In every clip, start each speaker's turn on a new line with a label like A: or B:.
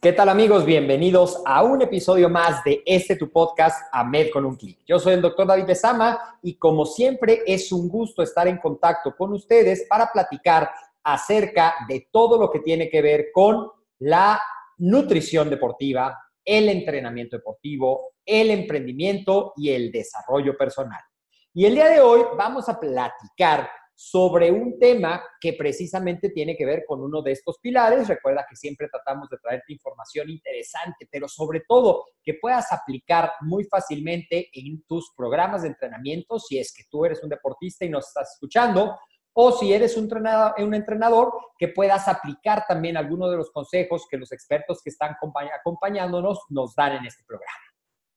A: ¿Qué tal amigos? Bienvenidos a un episodio más de este tu podcast AMED con un clic. Yo soy el doctor David Besama y como siempre es un gusto estar en contacto con ustedes para platicar acerca de todo lo que tiene que ver con la nutrición deportiva, el entrenamiento deportivo, el emprendimiento y el desarrollo personal. Y el día de hoy vamos a platicar sobre un tema que precisamente tiene que ver con uno de estos pilares. Recuerda que siempre tratamos de traerte información interesante, pero sobre todo que puedas aplicar muy fácilmente en tus programas de entrenamiento si es que tú eres un deportista y nos estás escuchando, o si eres un entrenador, un entrenador que puedas aplicar también algunos de los consejos que los expertos que están acompañándonos nos dan en este programa.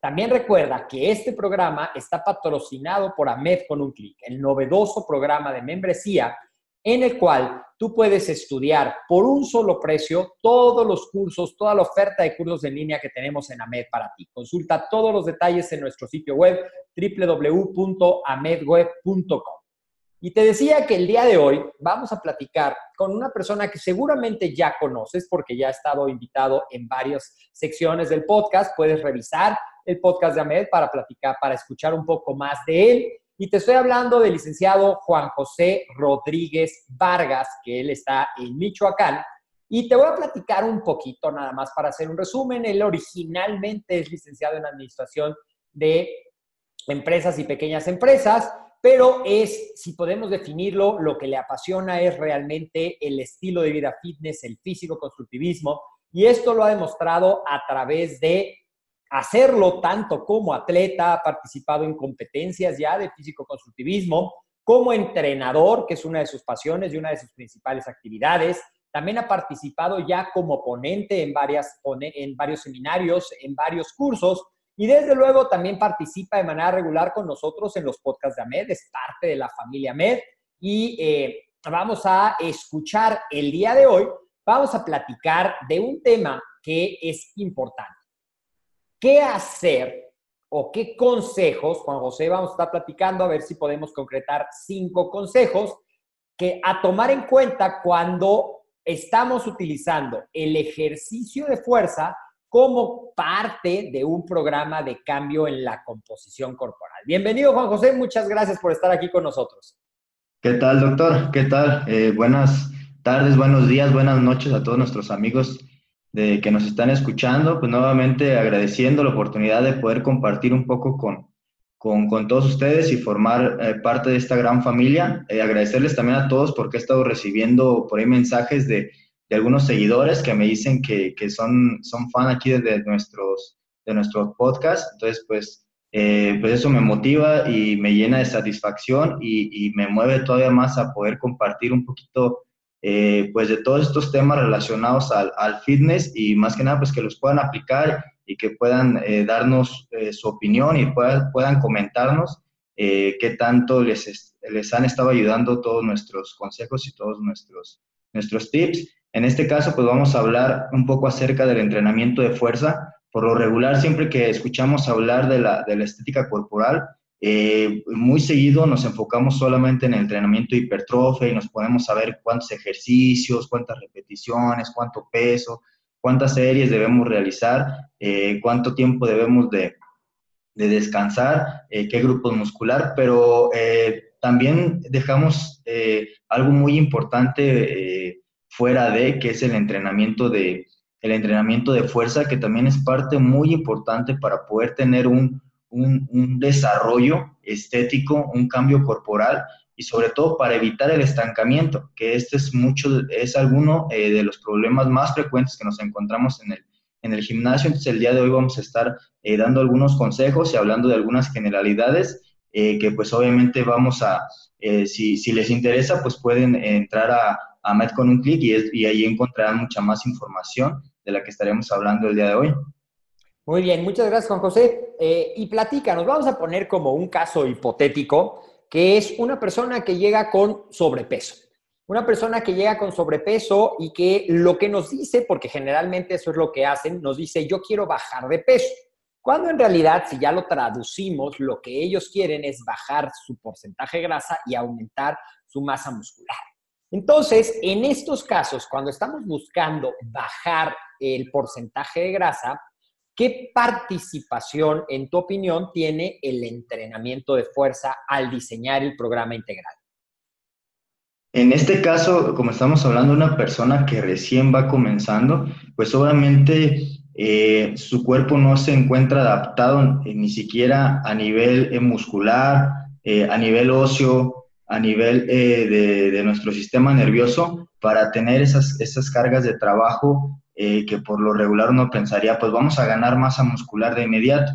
A: También recuerda que este programa está patrocinado por AMED con un clic, el novedoso programa de membresía en el cual tú puedes estudiar por un solo precio todos los cursos, toda la oferta de cursos en línea que tenemos en AMED para ti. Consulta todos los detalles en nuestro sitio web www.amedweb.com. Y te decía que el día de hoy vamos a platicar con una persona que seguramente ya conoces porque ya ha estado invitado en varias secciones del podcast. Puedes revisar el podcast de Ahmed para platicar, para escuchar un poco más de él. Y te estoy hablando del licenciado Juan José Rodríguez Vargas, que él está en Michoacán. Y te voy a platicar un poquito nada más para hacer un resumen. Él originalmente es licenciado en Administración de Empresas y Pequeñas Empresas, pero es, si podemos definirlo, lo que le apasiona es realmente el estilo de vida fitness, el físico constructivismo. Y esto lo ha demostrado a través de hacerlo tanto como atleta, ha participado en competencias ya de físico-constructivismo, como entrenador, que es una de sus pasiones y una de sus principales actividades. También ha participado ya como ponente en, varias, en varios seminarios, en varios cursos. Y desde luego también participa de manera regular con nosotros en los podcasts de AMED, es parte de la familia AMED. Y eh, vamos a escuchar el día de hoy, vamos a platicar de un tema que es importante ¿Qué hacer o qué consejos, Juan José, vamos a estar platicando a ver si podemos concretar cinco consejos que a tomar en cuenta cuando estamos utilizando el ejercicio de fuerza como parte de un programa de cambio en la composición corporal. Bienvenido, Juan José, muchas gracias por estar aquí con nosotros.
B: ¿Qué tal, doctor? ¿Qué tal? Eh, buenas tardes, buenos días, buenas noches a todos nuestros amigos de que nos están escuchando, pues nuevamente agradeciendo la oportunidad de poder compartir un poco con, con, todos ustedes y formar eh, parte de esta gran familia. Eh, agradecerles también a todos porque he estado recibiendo por ahí mensajes de, de algunos seguidores que me dicen que, que, son, son fan aquí de, nuestros, de nuestros podcasts. Entonces, pues, eh, pues eso me motiva y me llena de satisfacción y me mueve todavía más a poder compartir un poquito eh, pues de todos estos temas relacionados al, fitness y más que nada pues que los puedan aplicar y que puedan eh, darnos eh, su opinión y puedan, puedan comentarnos qué tanto les, les han estado ayudando todos nuestros consejos y todos nuestros, nuestros tips. En este caso pues vamos a hablar un poco acerca del entrenamiento de fuerza. Por lo regular siempre que escuchamos hablar de la, de la estética corporal, eh, muy seguido nos enfocamos solamente en el entrenamiento de hipertrofia y nos podemos saber cuántos ejercicios, cuántas repeticiones, cuánto peso, cuántas series debemos realizar, eh, cuánto tiempo debemos de, descansar, eh, qué grupo muscular, pero también dejamos algo muy importante fuera de, que es el entrenamiento de, el entrenamiento de fuerza, que también es parte muy importante para poder tener un, un, desarrollo estético, un cambio corporal y sobre todo para evitar el estancamiento, que este es mucho, es alguno eh, de los problemas más frecuentes que nos encontramos en el, en el gimnasio. Entonces el día de hoy vamos a estar eh, dando algunos consejos y hablando de algunas generalidades eh, que pues obviamente vamos a, si, si, les interesa, pues pueden entrar a, a Med con un clic y, y ahí encontrarán mucha más información de la que estaremos hablando el día de hoy.
A: Muy bien, muchas gracias Juan José. Eh, y platícanos, vamos a poner como un caso hipotético, que es una persona que llega con sobrepeso. Una persona que llega con sobrepeso y que lo que nos dice, porque generalmente eso es lo que hacen, nos dice, yo quiero bajar de peso. Cuando en realidad, si ya lo traducimos, lo que ellos quieren es bajar su porcentaje de grasa y aumentar su masa muscular. Entonces, en estos casos, cuando estamos buscando bajar el porcentaje de grasa, ¿Qué participación, en tu opinión, tiene el entrenamiento de fuerza al diseñar el programa integral?
B: En este caso, como estamos hablando de una persona que recién va comenzando, pues obviamente eh, su cuerpo no se encuentra adaptado eh, ni siquiera a nivel eh, muscular, a nivel óseo, a nivel de, nuestro sistema nervioso para tener esas cargas de trabajo eh, que por lo regular uno pensaría, pues vamos a ganar masa muscular de inmediato.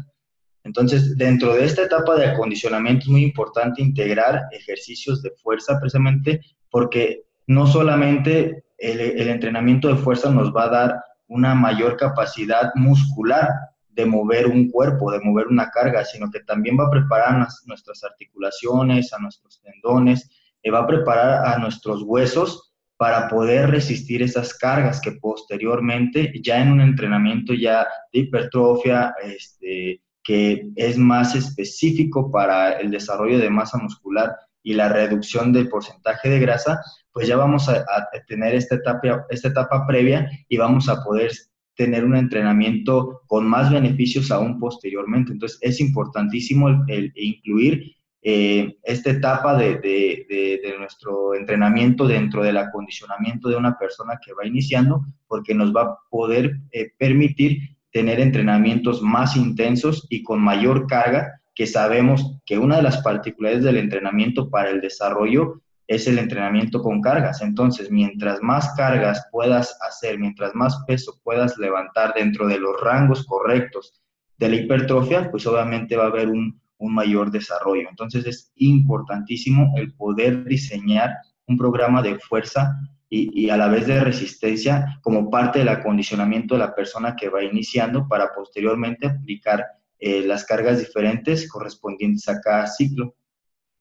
B: Entonces, dentro de esta etapa de acondicionamiento es muy importante integrar ejercicios de fuerza precisamente porque no solamente el, entrenamiento de fuerza nos va a dar una mayor capacidad muscular de mover un cuerpo, de mover una carga, sino que también va a preparar nuestras articulaciones, a nuestros tendones, y va a preparar a nuestros huesos para poder resistir esas cargas que posteriormente, ya en un entrenamiento ya de hipertrofia, este, que es más específico para el desarrollo de masa muscular y la reducción del porcentaje de grasa, pues ya vamos a, tener esta etapa, esta etapa previa y vamos a poder tener un entrenamiento con más beneficios aún posteriormente. Entonces es importantísimo el incluir eh, esta etapa de, nuestro entrenamiento dentro del acondicionamiento de una persona que va iniciando, porque nos va a poder eh, permitir tener entrenamientos más intensos y con mayor carga, que sabemos que una de las particularidades del entrenamiento para el desarrollo es el entrenamiento con cargas. Entonces, mientras más cargas puedas hacer, mientras más peso puedas levantar dentro de los rangos correctos de la hipertrofia, pues obviamente va a haber un, un mayor desarrollo. Entonces es importantísimo el poder diseñar un programa de fuerza y, a la vez de resistencia como parte del acondicionamiento de la persona que va iniciando para posteriormente aplicar eh, las cargas diferentes correspondientes a cada ciclo.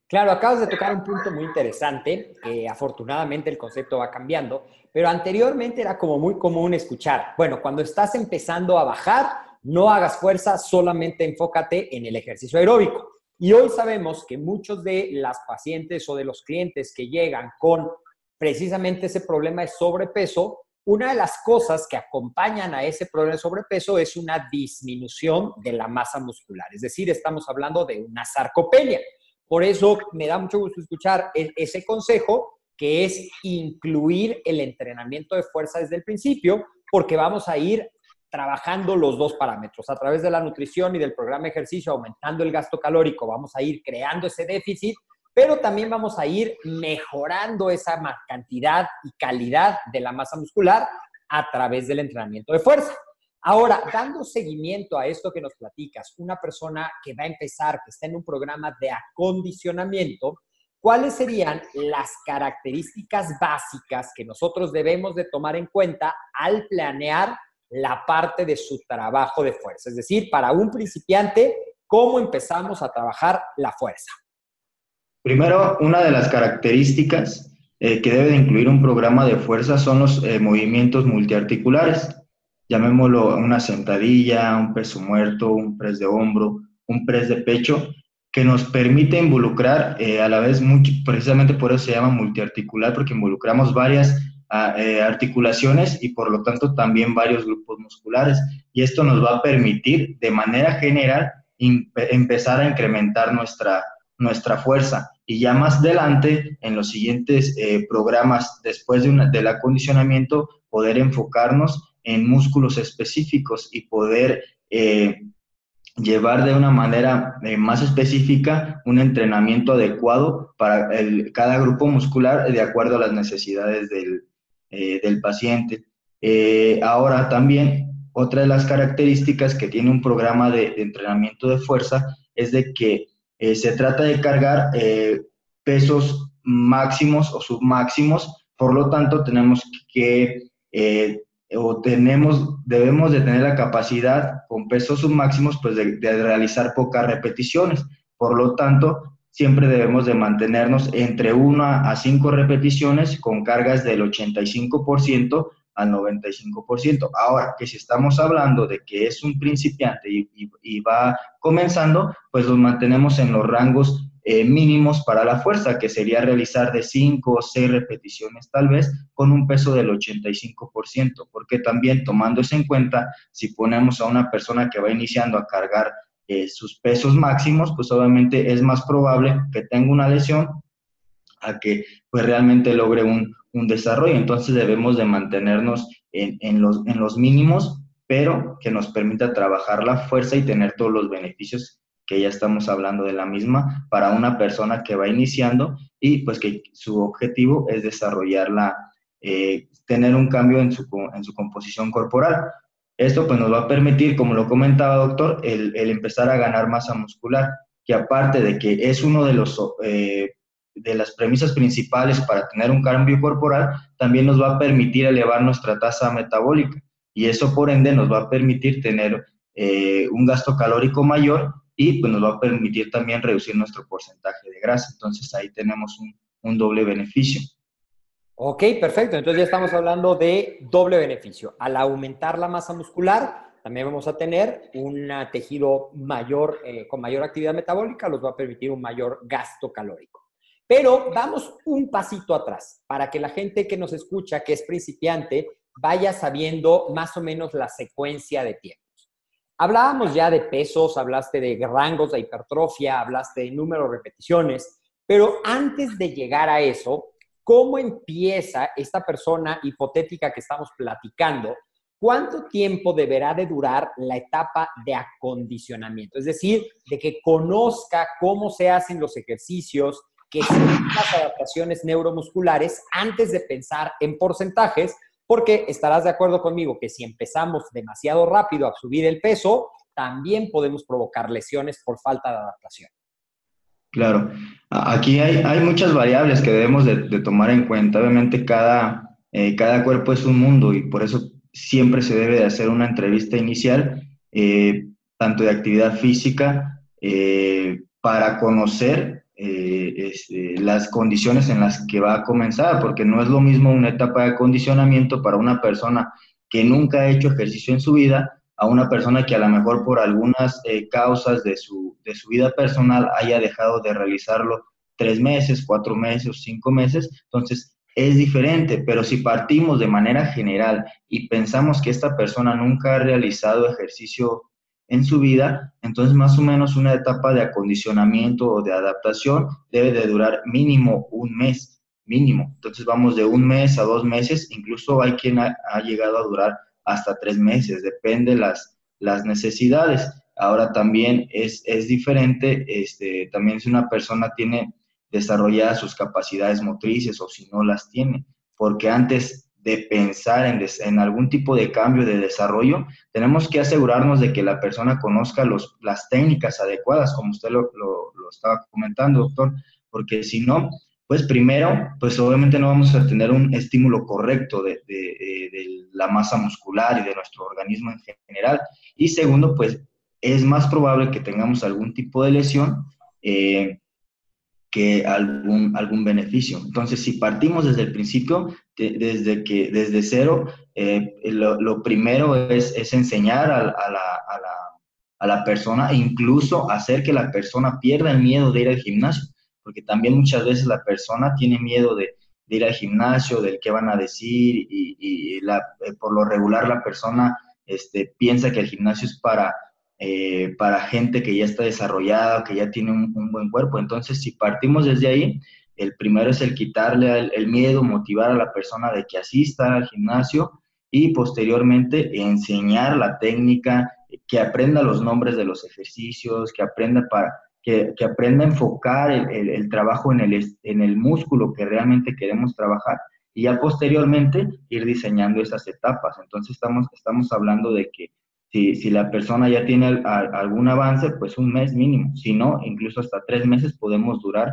A: Claro, acabas de tocar un punto muy interesante, que afortunadamente el concepto va cambiando, pero anteriormente era como muy común escuchar, bueno, cuando estás empezando a bajar, no hagas fuerza, solamente enfócate en el ejercicio aeróbico. Y hoy sabemos que muchos de las pacientes o de los clientes que llegan con precisamente ese problema de sobrepeso, una de las cosas que acompañan a ese problema de sobrepeso es una disminución de la masa muscular. Es decir, estamos hablando de una sarcopenia. Por eso me da mucho gusto escuchar e-, ese consejo, que es incluir el entrenamiento de fuerza desde el principio, porque vamos a ir trabajando los dos parámetros. A través de la nutrición y del programa de ejercicio, aumentando el gasto calórico, vamos a ir creando ese déficit, pero también vamos a ir mejorando esa cantidad y calidad de la masa muscular a través del entrenamiento de fuerza. Ahora, dando seguimiento a esto que nos platicas, una persona que va a empezar, que está en un programa de acondicionamiento, ¿cuáles serían las características básicas que nosotros debemos de tomar en cuenta al planear la parte de su trabajo de fuerza? Es decir, para un principiante, ¿cómo empezamos a trabajar la fuerza?
B: Primero, una de las características eh, que debe de incluir un programa de fuerza son los eh, movimientos multiarticulares. Llamémoslo una sentadilla, un peso muerto, un press de hombro, un press de pecho, que nos permite involucrar eh, a la vez, precisamente por eso se llama multiarticular, porque involucramos varias articulaciones y por lo tanto también varios grupos musculares. Y esto nos va a permitir de manera general empezar a incrementar nuestra, nuestra fuerza y ya más adelante, en los siguientes eh, programas, después de del acondicionamiento, poder enfocarnos en músculos específicos y poder eh, llevar de una manera eh, más específica un entrenamiento adecuado para cada grupo muscular de acuerdo a las necesidades del, del paciente. ahora también, otra de las características que tiene un programa de entrenamiento de fuerza es de que eh, se trata de cargar eh, pesos máximos o submáximos, por lo tanto tenemos que, eh, o tenemos, debemos de tener la capacidad con pesos submáximos pues de realizar pocas repeticiones. Por lo tanto, siempre debemos de mantenernos entre 1 a 5 repeticiones con cargas del 85% al 95%. Ahora, que si estamos hablando de que es un principiante y, va comenzando, pues los mantenemos en los rangos eh, mínimos para la fuerza, que sería realizar de 5 o 6 repeticiones tal vez con un peso del 85%, porque también tomando eso en cuenta, si ponemos a una persona que va iniciando a cargar eh, sus pesos máximos, pues obviamente es más probable que tenga una lesión a que pues realmente logre un, un desarrollo. Entonces debemos de mantenernos en, en, los, en los mínimos, pero que nos permita trabajar la fuerza y tener todos los beneficios que ya estamos hablando de la misma para una persona que va iniciando y pues que su objetivo es desarrollarla, eh, tener un cambio en su, en su composición corporal. Esto pues nos va a permitir, como lo comentaba doctor, el, empezar a ganar masa muscular, que aparte de que es uno de los eh, de las premisas principales para tener un cambio corporal, también nos va a permitir elevar nuestra tasa metabólica y eso por ende nos va a permitir tener eh, un gasto calórico mayor y pues nos va a permitir también reducir nuestro porcentaje de grasa. Entonces ahí tenemos un doble beneficio.
A: Ok, perfecto. Entonces ya estamos hablando de doble beneficio. Al aumentar la masa muscular, también vamos a tener un tejido mayor, eh, con mayor actividad metabólica, nos va a permitir un mayor gasto calórico. Pero vamos un pasito atrás para que la gente que nos escucha, que es principiante, vaya sabiendo más o menos la secuencia de tiempos. Hablábamos ya de pesos, hablaste de rangos de hipertrofia, hablaste de número de repeticiones, pero antes de llegar a eso, ¿cómo empieza esta persona hipotética que estamos platicando? ¿Cuánto tiempo deberá de durar la etapa de acondicionamiento? Es decir, de que conozca cómo se hacen los ejercicios, que son las adaptaciones neuromusculares antes de pensar en porcentajes, porque estarás de acuerdo conmigo que si empezamos demasiado rápido a subir el peso, también podemos provocar lesiones por falta de adaptación.
B: Claro, aquí hay, hay muchas variables que debemos de, tomar en cuenta. Obviamente cada, eh, cada cuerpo es un mundo y por eso siempre se debe de hacer una entrevista inicial, eh, tanto de actividad física, eh, para conocer este, las condiciones en las que va a comenzar, porque no es lo mismo una etapa de acondicionamiento para una persona que nunca ha hecho ejercicio en su vida a una persona que a lo mejor por algunas eh, causas de su, de su vida personal haya dejado de realizarlo tres meses, cuatro meses, cinco meses. Entonces, es diferente, pero si partimos de manera general y pensamos que esta persona nunca ha realizado ejercicio en su vida, entonces más o menos una etapa de acondicionamiento o de adaptación debe de durar mínimo un mes, mínimo. Entonces vamos de un mes a dos meses, incluso hay quien ha, llegado a durar hasta tres meses, depende las, las necesidades. Ahora también es, es diferente, este, también si una persona tiene desarrolladas sus capacidades motrices o si no las tiene, porque antes de pensar en, en, algún tipo de cambio de desarrollo, tenemos que asegurarnos de que la persona conozca los, las técnicas adecuadas, como usted lo, lo, estaba comentando, doctor, porque si no, pues primero, pues obviamente no vamos a tener un estímulo correcto de, la masa muscular y de nuestro organismo en general. Y segundo, pues es más probable que tengamos algún tipo de lesión eh, que algún, algún beneficio. Entonces, si partimos desde el principio, desde, que, desde cero, eh, lo, primero es, enseñar a, la, a, la, a, la, persona incluso hacer que la persona pierda el miedo de ir al gimnasio porque también muchas veces la persona tiene miedo de, ir al gimnasio, del qué van a decir, y, eh, por lo regular la persona este, piensa que el gimnasio es para, eh, para gente que ya está desarrollada, que ya tiene un, buen cuerpo. Entonces, si partimos desde ahí, el primero es el quitarle el, el, miedo, motivar a la persona de que asista al gimnasio y posteriormente enseñar la técnica, que aprenda los nombres de los ejercicios, que aprenda para que, aprenda a enfocar el, trabajo en el, en el músculo que realmente queremos trabajar y ya posteriormente ir diseñando esas etapas. Entonces estamos, estamos hablando de que si, si la persona ya tiene algún avance, pues un mes mínimo, si no, incluso hasta tres meses podemos durar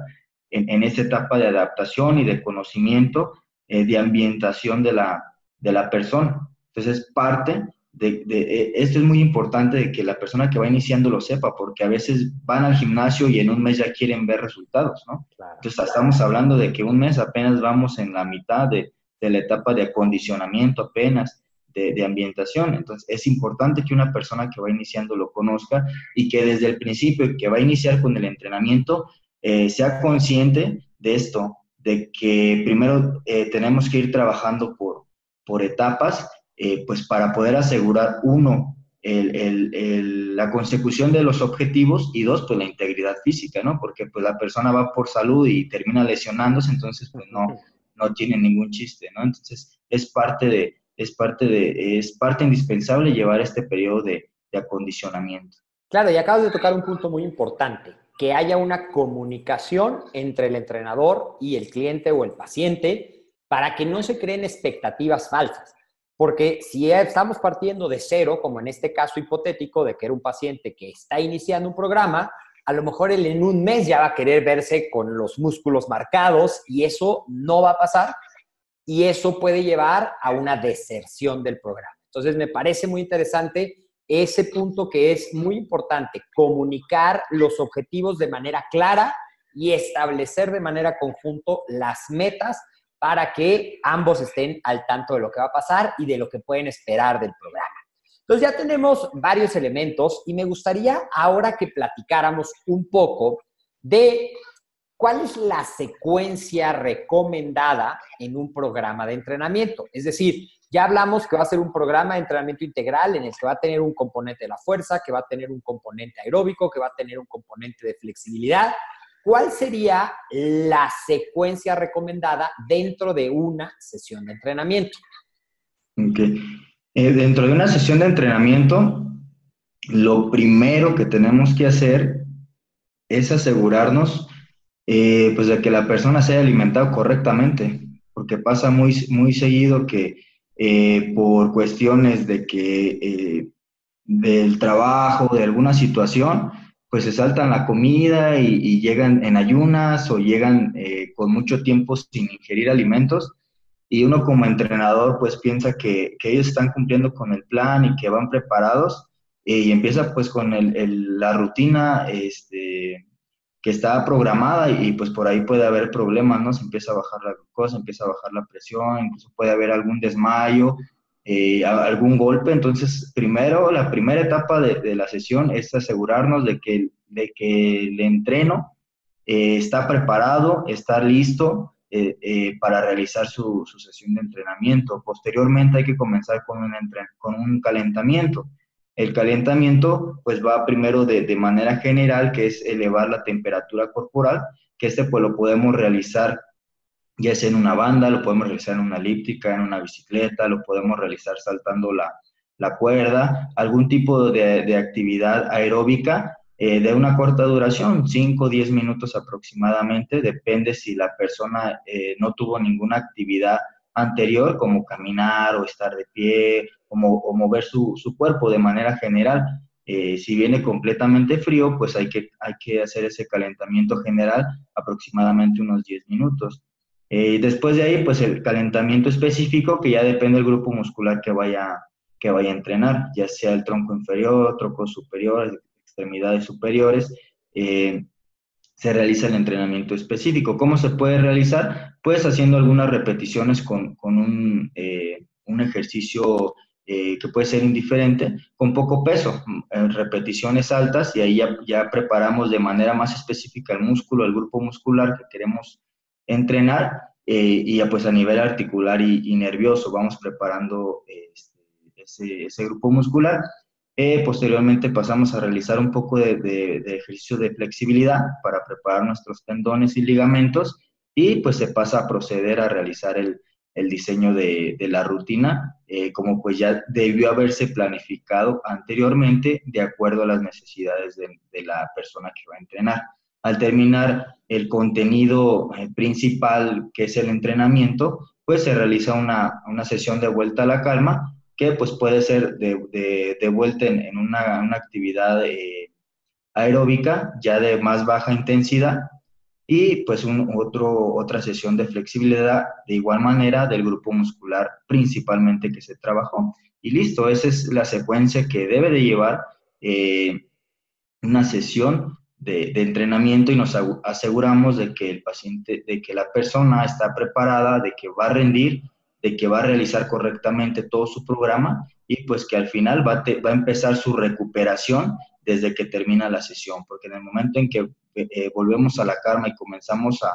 B: en, en esa etapa de adaptación y de conocimiento, eh, de ambientación de la, de la persona. Entonces parte de, eh, esto es muy importante de que la persona que va iniciando lo sepa, porque a veces van al gimnasio y en un mes ya quieren ver resultados, ¿no? Entonces estamos hablando de que un mes apenas vamos en la mitad de, la etapa de acondicionamiento apenas, de, ambientación. Entonces es importante que una persona que va iniciando lo conozca y que desde el principio que va a iniciar con el entrenamiento eh, sea consciente de esto, de que primero eh, tenemos que ir trabajando por, por etapas eh, pues para poder asegurar, uno, la consecución de los objetivos y dos, pues la integridad física, ¿no? Porque pues la persona va por salud y termina lesionándose, entonces pues no, no tiene ningún chiste, ¿no? Entonces es parte de, es parte de, es parte indispensable llevar este periodo de, de acondicionamiento.
A: Claro, y acabas de tocar un punto muy importante, que haya una comunicación entre el entrenador y el cliente o el paciente para que no se creen expectativas falsas. Porque si estamos partiendo de cero, como en este caso hipotético de que era un paciente que está iniciando un programa, a lo mejor él en un mes ya va a querer verse con los músculos marcados y eso no va a pasar y eso puede llevar a una deserción del programa. Entonces me parece muy interesante ese punto que es muy importante, comunicar los objetivos de manera clara y establecer de manera conjunto las metas para que ambos estén al tanto de lo que va a pasar y de lo que pueden esperar del programa. Entonces ya tenemos varios elementos y me gustaría ahora que platicáramos un poco de cuál es la secuencia recomendada en un programa de entrenamiento. Es decir, ya hablamos que va a ser un programa de entrenamiento integral en el que va a tener un componente de la fuerza, que va a tener un componente aeróbico, que va a tener un componente de flexibilidad, ¿cuál sería la secuencia recomendada dentro de una sesión de entrenamiento?
B: Eh, dentro de una sesión de entrenamiento, lo primero que tenemos que hacer es asegurarnos eh, pues de que la persona se haya alimentado correctamente, porque pasa muy, muy seguido que eh, por cuestiones de que del trabajo, de alguna situación, pues se saltan la comida y, llegan en ayunas o llegan eh, con mucho tiempo sin ingerir alimentos y uno como entrenador pues piensa que, ellos están cumpliendo con el plan y que van preparados eh, y empieza pues con la rutina este, que está programada y pues por ahí puede haber problemas, ¿no? Se empieza a bajar la glucosa, empieza a bajar la presión, incluso puede haber algún desmayo eh, algún golpe. Entonces, primero, la primera etapa de, la sesión es asegurarnos de que, de que el entreno eh, está preparado, está listo eh, para realizar su, sesión de entrenamiento. Posteriormente hay que comenzar con un, con un calentamiento. El calentamiento pues va primero de, de, manera general, que es elevar la temperatura corporal, que este pues lo podemos realizar ya sea en una banda, lo podemos realizar en una elíptica, en una bicicleta, lo podemos realizar saltando la, cuerda, algún tipo de, actividad aeróbica eh, de una corta duración, 5 o 10 minutos aproximadamente, depende si la persona eh, no tuvo ninguna actividad anterior, como caminar o estar de pie o, mover su, su, cuerpo de manera general. Eh, si viene completamente frío, pues hay que, hay que hacer ese calentamiento general aproximadamente unos 10 minutos. Eh, después de ahí, pues el calentamiento específico que ya depende del grupo muscular que vaya, que vaya a entrenar, ya sea el tronco inferior, tronco superior, extremidades superiores. Eh, se realiza el entrenamiento específico. ¿Cómo se puede realizar? Pues haciendo algunas repeticiones con, con un, eh, un, ejercicio eh, que puede ser indiferente, con poco peso, repeticiones altas y ahí ya, ya, preparamos de manera más específica el músculo, el grupo muscular que queremos entrenar eh, y pues a nivel articular y, nervioso vamos preparando este, ese, grupo muscular eh, posteriormente pasamos a realizar un poco de, ejercicio de flexibilidad para preparar nuestros tendones y ligamentos y pues se pasa a proceder a realizar el, diseño de, la rutina, eh, como pues ya debió haberse planificado anteriormente de acuerdo a las necesidades de, la persona que va a entrenar. Al terminar el contenido eh, principal, que es el entrenamiento, pues se realiza una, una sesión de vuelta a la calma que pues puede ser de, de, vuelta en, una, una, actividad eh, aeróbica ya de más baja intensidad y pues un, otro, otra sesión de flexibilidad de igual manera del grupo muscular principalmente que se trabajó. Y listo, esa es la secuencia que debe de llevar eh, una sesión de, entrenamiento y nos aseguramos de que el paciente, de que la persona está preparada, de que va a rendir de que va a realizar correctamente todo su programa y pues que al final va, a empezar su recuperación desde que termina la sesión, porque en el momento en que eh, volvemos a la calma y comenzamos a,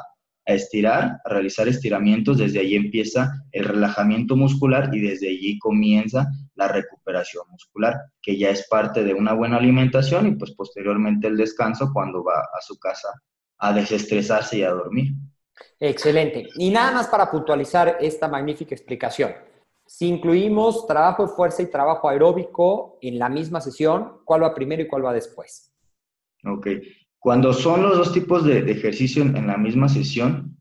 B: a, estirar, a realizar estiramientos, desde ahí empieza el relajamiento muscular y desde allí comienza la recuperación muscular, que ya es parte de una buena alimentación y pues posteriormente el descanso cuando va a su casa a desestresarse y a dormir.
A: Excelente. Y nada más para puntualizar esta magnífica explicación. Si incluimos trabajo de fuerza y trabajo aeróbico en la misma sesión, ¿cuál va primero y cuál va después?
B: Ok. Cuando son los dos tipos de, ejercicio en, la misma sesión,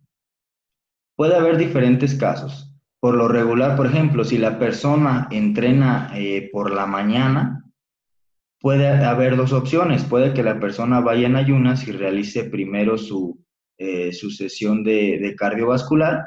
B: puede haber diferentes casos. Por lo regular, por ejemplo, si la persona entrena eh, por la mañana, puede haber dos opciones. Puede que la persona vaya en ayunas y realice primero su, eh, su sesión de, cardiovascular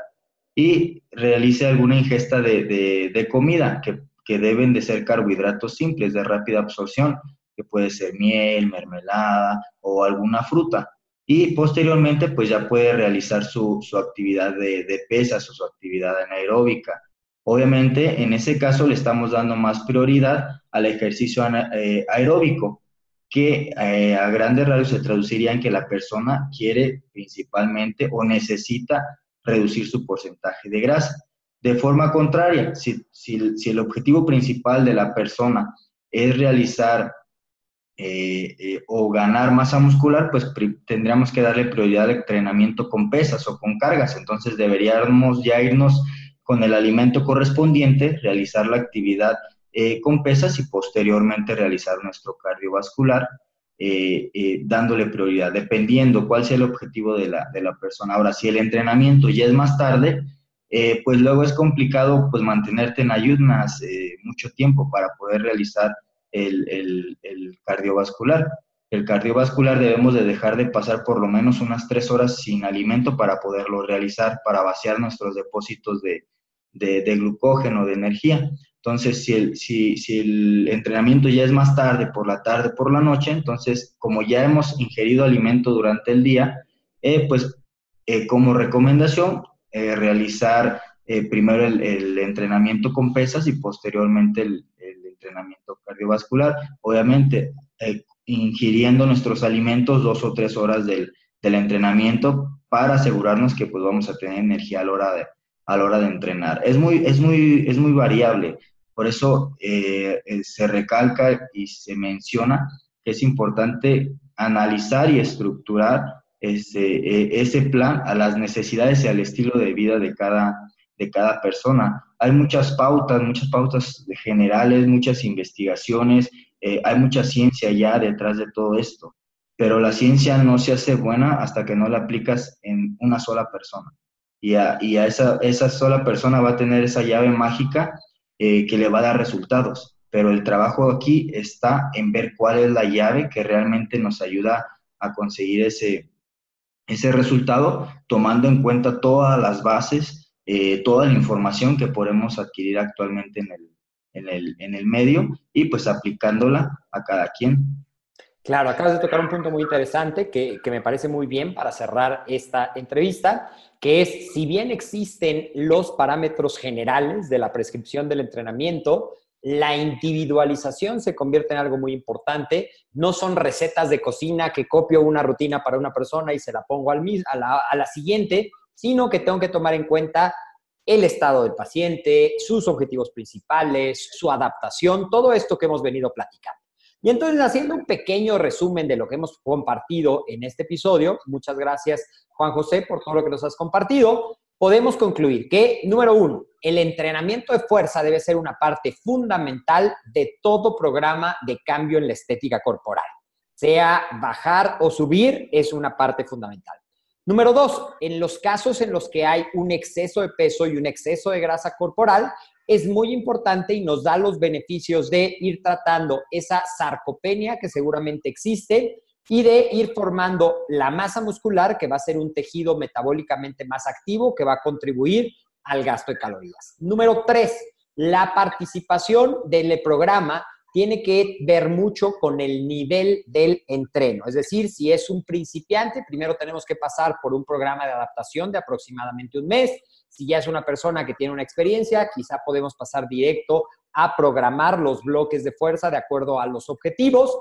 B: y realice alguna ingesta de, comida que, deben de ser carbohidratos simples de rápida absorción, que puede ser miel, mermelada o alguna fruta. Y posteriormente, pues ya puede realizar su, actividad de, pesas o su actividad anaeróbica. Obviamente, en ese caso le estamos dando más prioridad al ejercicio eh, aeróbico, que eh, a grandes rasgos se traduciría en que la persona quiere principalmente o necesita reducir su porcentaje de grasa. De forma contraria, si, el objetivo principal de la persona es realizar eh, eh, o ganar masa muscular, pues tendríamos que darle prioridad al entrenamiento con pesas o con cargas. Entonces deberíamos ya irnos con el alimento correspondiente, realizar la actividad eh, con pesas y posteriormente realizar nuestro cardiovascular, dándole prioridad, dependiendo cuál sea el objetivo de la, de la, persona. Ahora, si el entrenamiento ya es más tarde, pues luego es complicado pues mantenerte en ayunas mucho tiempo para poder realizar el, el, el, cardiovascular. El cardiovascular debemos de dejar de pasar por lo menos unas tres horas sin alimento para poderlo realizar, para vaciar nuestros depósitos de, de, de glucógeno, de energía. Entonces, si el, si, si el entrenamiento ya es más tarde, por la tarde, por la noche, entonces, como ya hemos ingerido alimento durante el día, eh, pues eh, como recomendación, eh, realizar primero el, entrenamiento con pesas y posteriormente el, entrenamiento cardiovascular. Obviamente, ingiriendo nuestros alimentos dos o tres horas del, del, entrenamiento para asegurarnos que pues vamos a tener energía a la hora de, a la hora de entrenar. Es muy, es muy, es muy variable. Por eso eh, eh, se recalca y se menciona que es importante analizar y estructurar ese, ese plan a las necesidades y al estilo de vida de cada, de cada persona. Hay muchas pautas, muchas pautas generales, muchas investigaciones, eh, hay mucha ciencia ya detrás de todo esto, pero la ciencia no se hace buena hasta que no la aplicas en una sola persona. Y a, y a esa, esa sola persona va a tener esa llave mágica eh, que le va a dar resultados. pero el trabajo aquí está en ver cuál es la llave que realmente nos ayuda a conseguir ese, ese resultado, tomando en cuenta todas las bases, eh, toda la información que podemos adquirir actualmente en el, en el, en el medio y pues aplicándola a cada quien.
A: Claro, acabas de tocar un punto muy interesante que, que, me parece muy bien para cerrar esta entrevista, que es, si bien existen los parámetros generales de la prescripción del entrenamiento, la individualización se convierte en algo muy importante. No son recetas de cocina que copio una rutina para una persona y se la pongo al, a, la, a la siguiente, sino que tengo que tomar en cuenta el estado del paciente, sus objetivos principales, su adaptación, todo esto que hemos venido platicando. Y entonces, haciendo un pequeño resumen de lo que hemos compartido en este episodio, muchas gracias Juan José por todo lo que nos has compartido, podemos concluir que, número uno, el entrenamiento de fuerza debe ser una parte fundamental de todo programa de cambio en la estética corporal. Sea bajar o subir, es una parte fundamental. Número dos, en los casos en los que hay un exceso de peso y un exceso de grasa corporal, es muy importante y nos da los beneficios de ir tratando esa sarcopenia que seguramente existe y de ir formando la masa muscular, que va a ser un tejido metabólicamente más activo, que va a contribuir al gasto de calorías. Número tres, la participación del programa tiene que ver mucho con el nivel del entreno. Es decir, si es un principiante, primero tenemos que pasar por un programa de adaptación de aproximadamente un mes. Si ya es una persona que tiene una experiencia, quizá podemos pasar directo a programar los bloques de fuerza de acuerdo a los objetivos.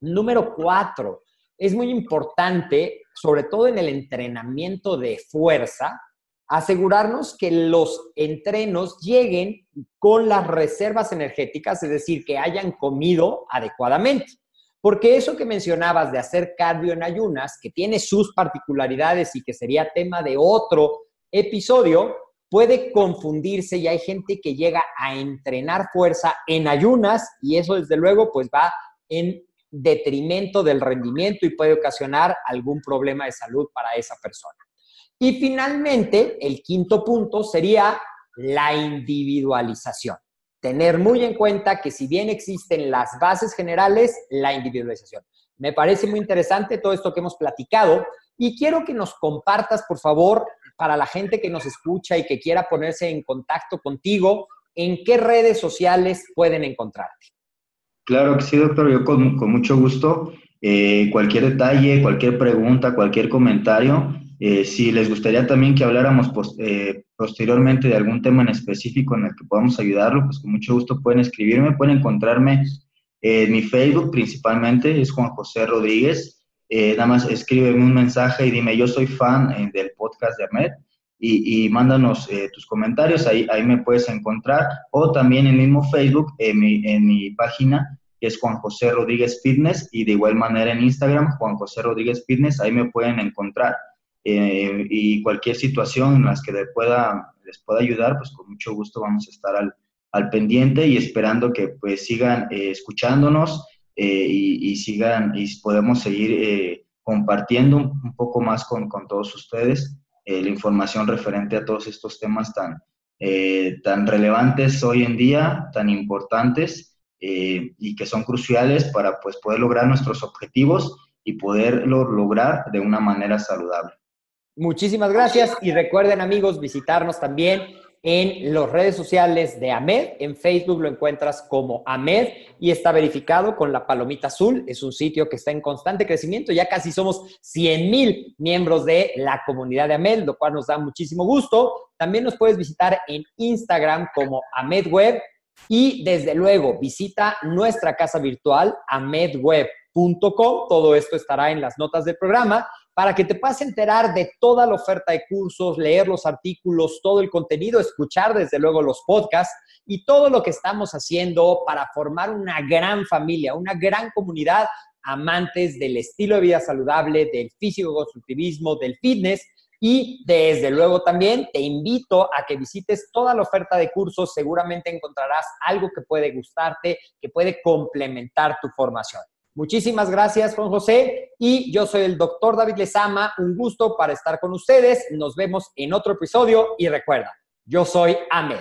A: Número cuatro, es muy importante, sobre todo en el entrenamiento de fuerza, asegurarnos que los entrenos lleguen con las reservas energéticas, es decir, que hayan comido adecuadamente. Porque eso que mencionabas de hacer cardio en ayunas, que tiene sus particularidades y que sería tema de otro episodio, puede confundirse y hay gente que llega a entrenar fuerza en ayunas y eso desde luego pues va en detrimento del rendimiento y puede ocasionar algún problema de salud para esa persona. Y finalmente, el quinto punto sería la individualización. Tener muy en cuenta que si bien existen las bases generales, la individualización. Me parece muy interesante todo esto que hemos platicado y quiero que nos compartas, por favor, para la gente que nos escucha y que quiera ponerse en contacto contigo, en qué redes sociales pueden encontrarte.
B: Claro que sí, doctor, yo con, mucho gusto. Eh, cualquier detalle, cualquier pregunta, cualquier comentario, eh, si les gustaría también que habláramos eh, posteriormente de algún tema en específico en el que podamos ayudarlo, pues con mucho gusto pueden escribirme, pueden encontrarme en mi Facebook principalmente, es Juan José Rodríguez. Eh, nada más escríbeme un mensaje y dime, yo soy fan del podcast de Ahmed y, mándanos tus comentarios, ahí, ahí me puedes encontrar. O también en el mismo Facebook, en mi, en mi página, que es Juan José Rodríguez Fitness, y de igual manera en Instagram, Juan José Rodríguez Fitness, ahí me pueden encontrar. Eh, y cualquier situación en las que les pueda, les pueda ayudar, pues con mucho gusto vamos a estar al, al pendiente y esperando que pues sigan eh, escuchándonos eh, y, sigan y podemos seguir compartiendo un, poco más con, con todos ustedes la información referente a todos estos temas tan, tan relevantes hoy en día, tan importantes y que son cruciales para pues poder lograr nuestros objetivos y poderlo lograr de una manera saludable.
A: Muchísimas gracias y recuerden amigos visitarnos también en las redes sociales de AMED. En Facebook lo encuentras como AMED y está verificado con la palomita azul. Es un sitio que está en constante crecimiento. Ya casi somos 100 mil miembros de la comunidad de AMED, lo cual nos da muchísimo gusto. También nos puedes visitar en Instagram como AMED Web y desde luego visita nuestra casa virtual amedweb.com. Todo esto estará en las notas del programa para que te puedas enterar de toda la oferta de cursos, leer los artículos, todo el contenido, escuchar desde luego los podcasts y todo lo que estamos haciendo para formar una gran familia, una gran comunidad amantes del estilo de vida saludable, del físico constructivismo, del fitness y desde luego también te invito a que visites toda la oferta de cursos, seguramente encontrarás algo que puede gustarte, que puede complementar tu formación. Muchísimas gracias, Juan José. Y yo soy el doctor David Lezama. Un gusto para estar con ustedes. Nos vemos en otro episodio. Y recuerda, yo soy Ahmed.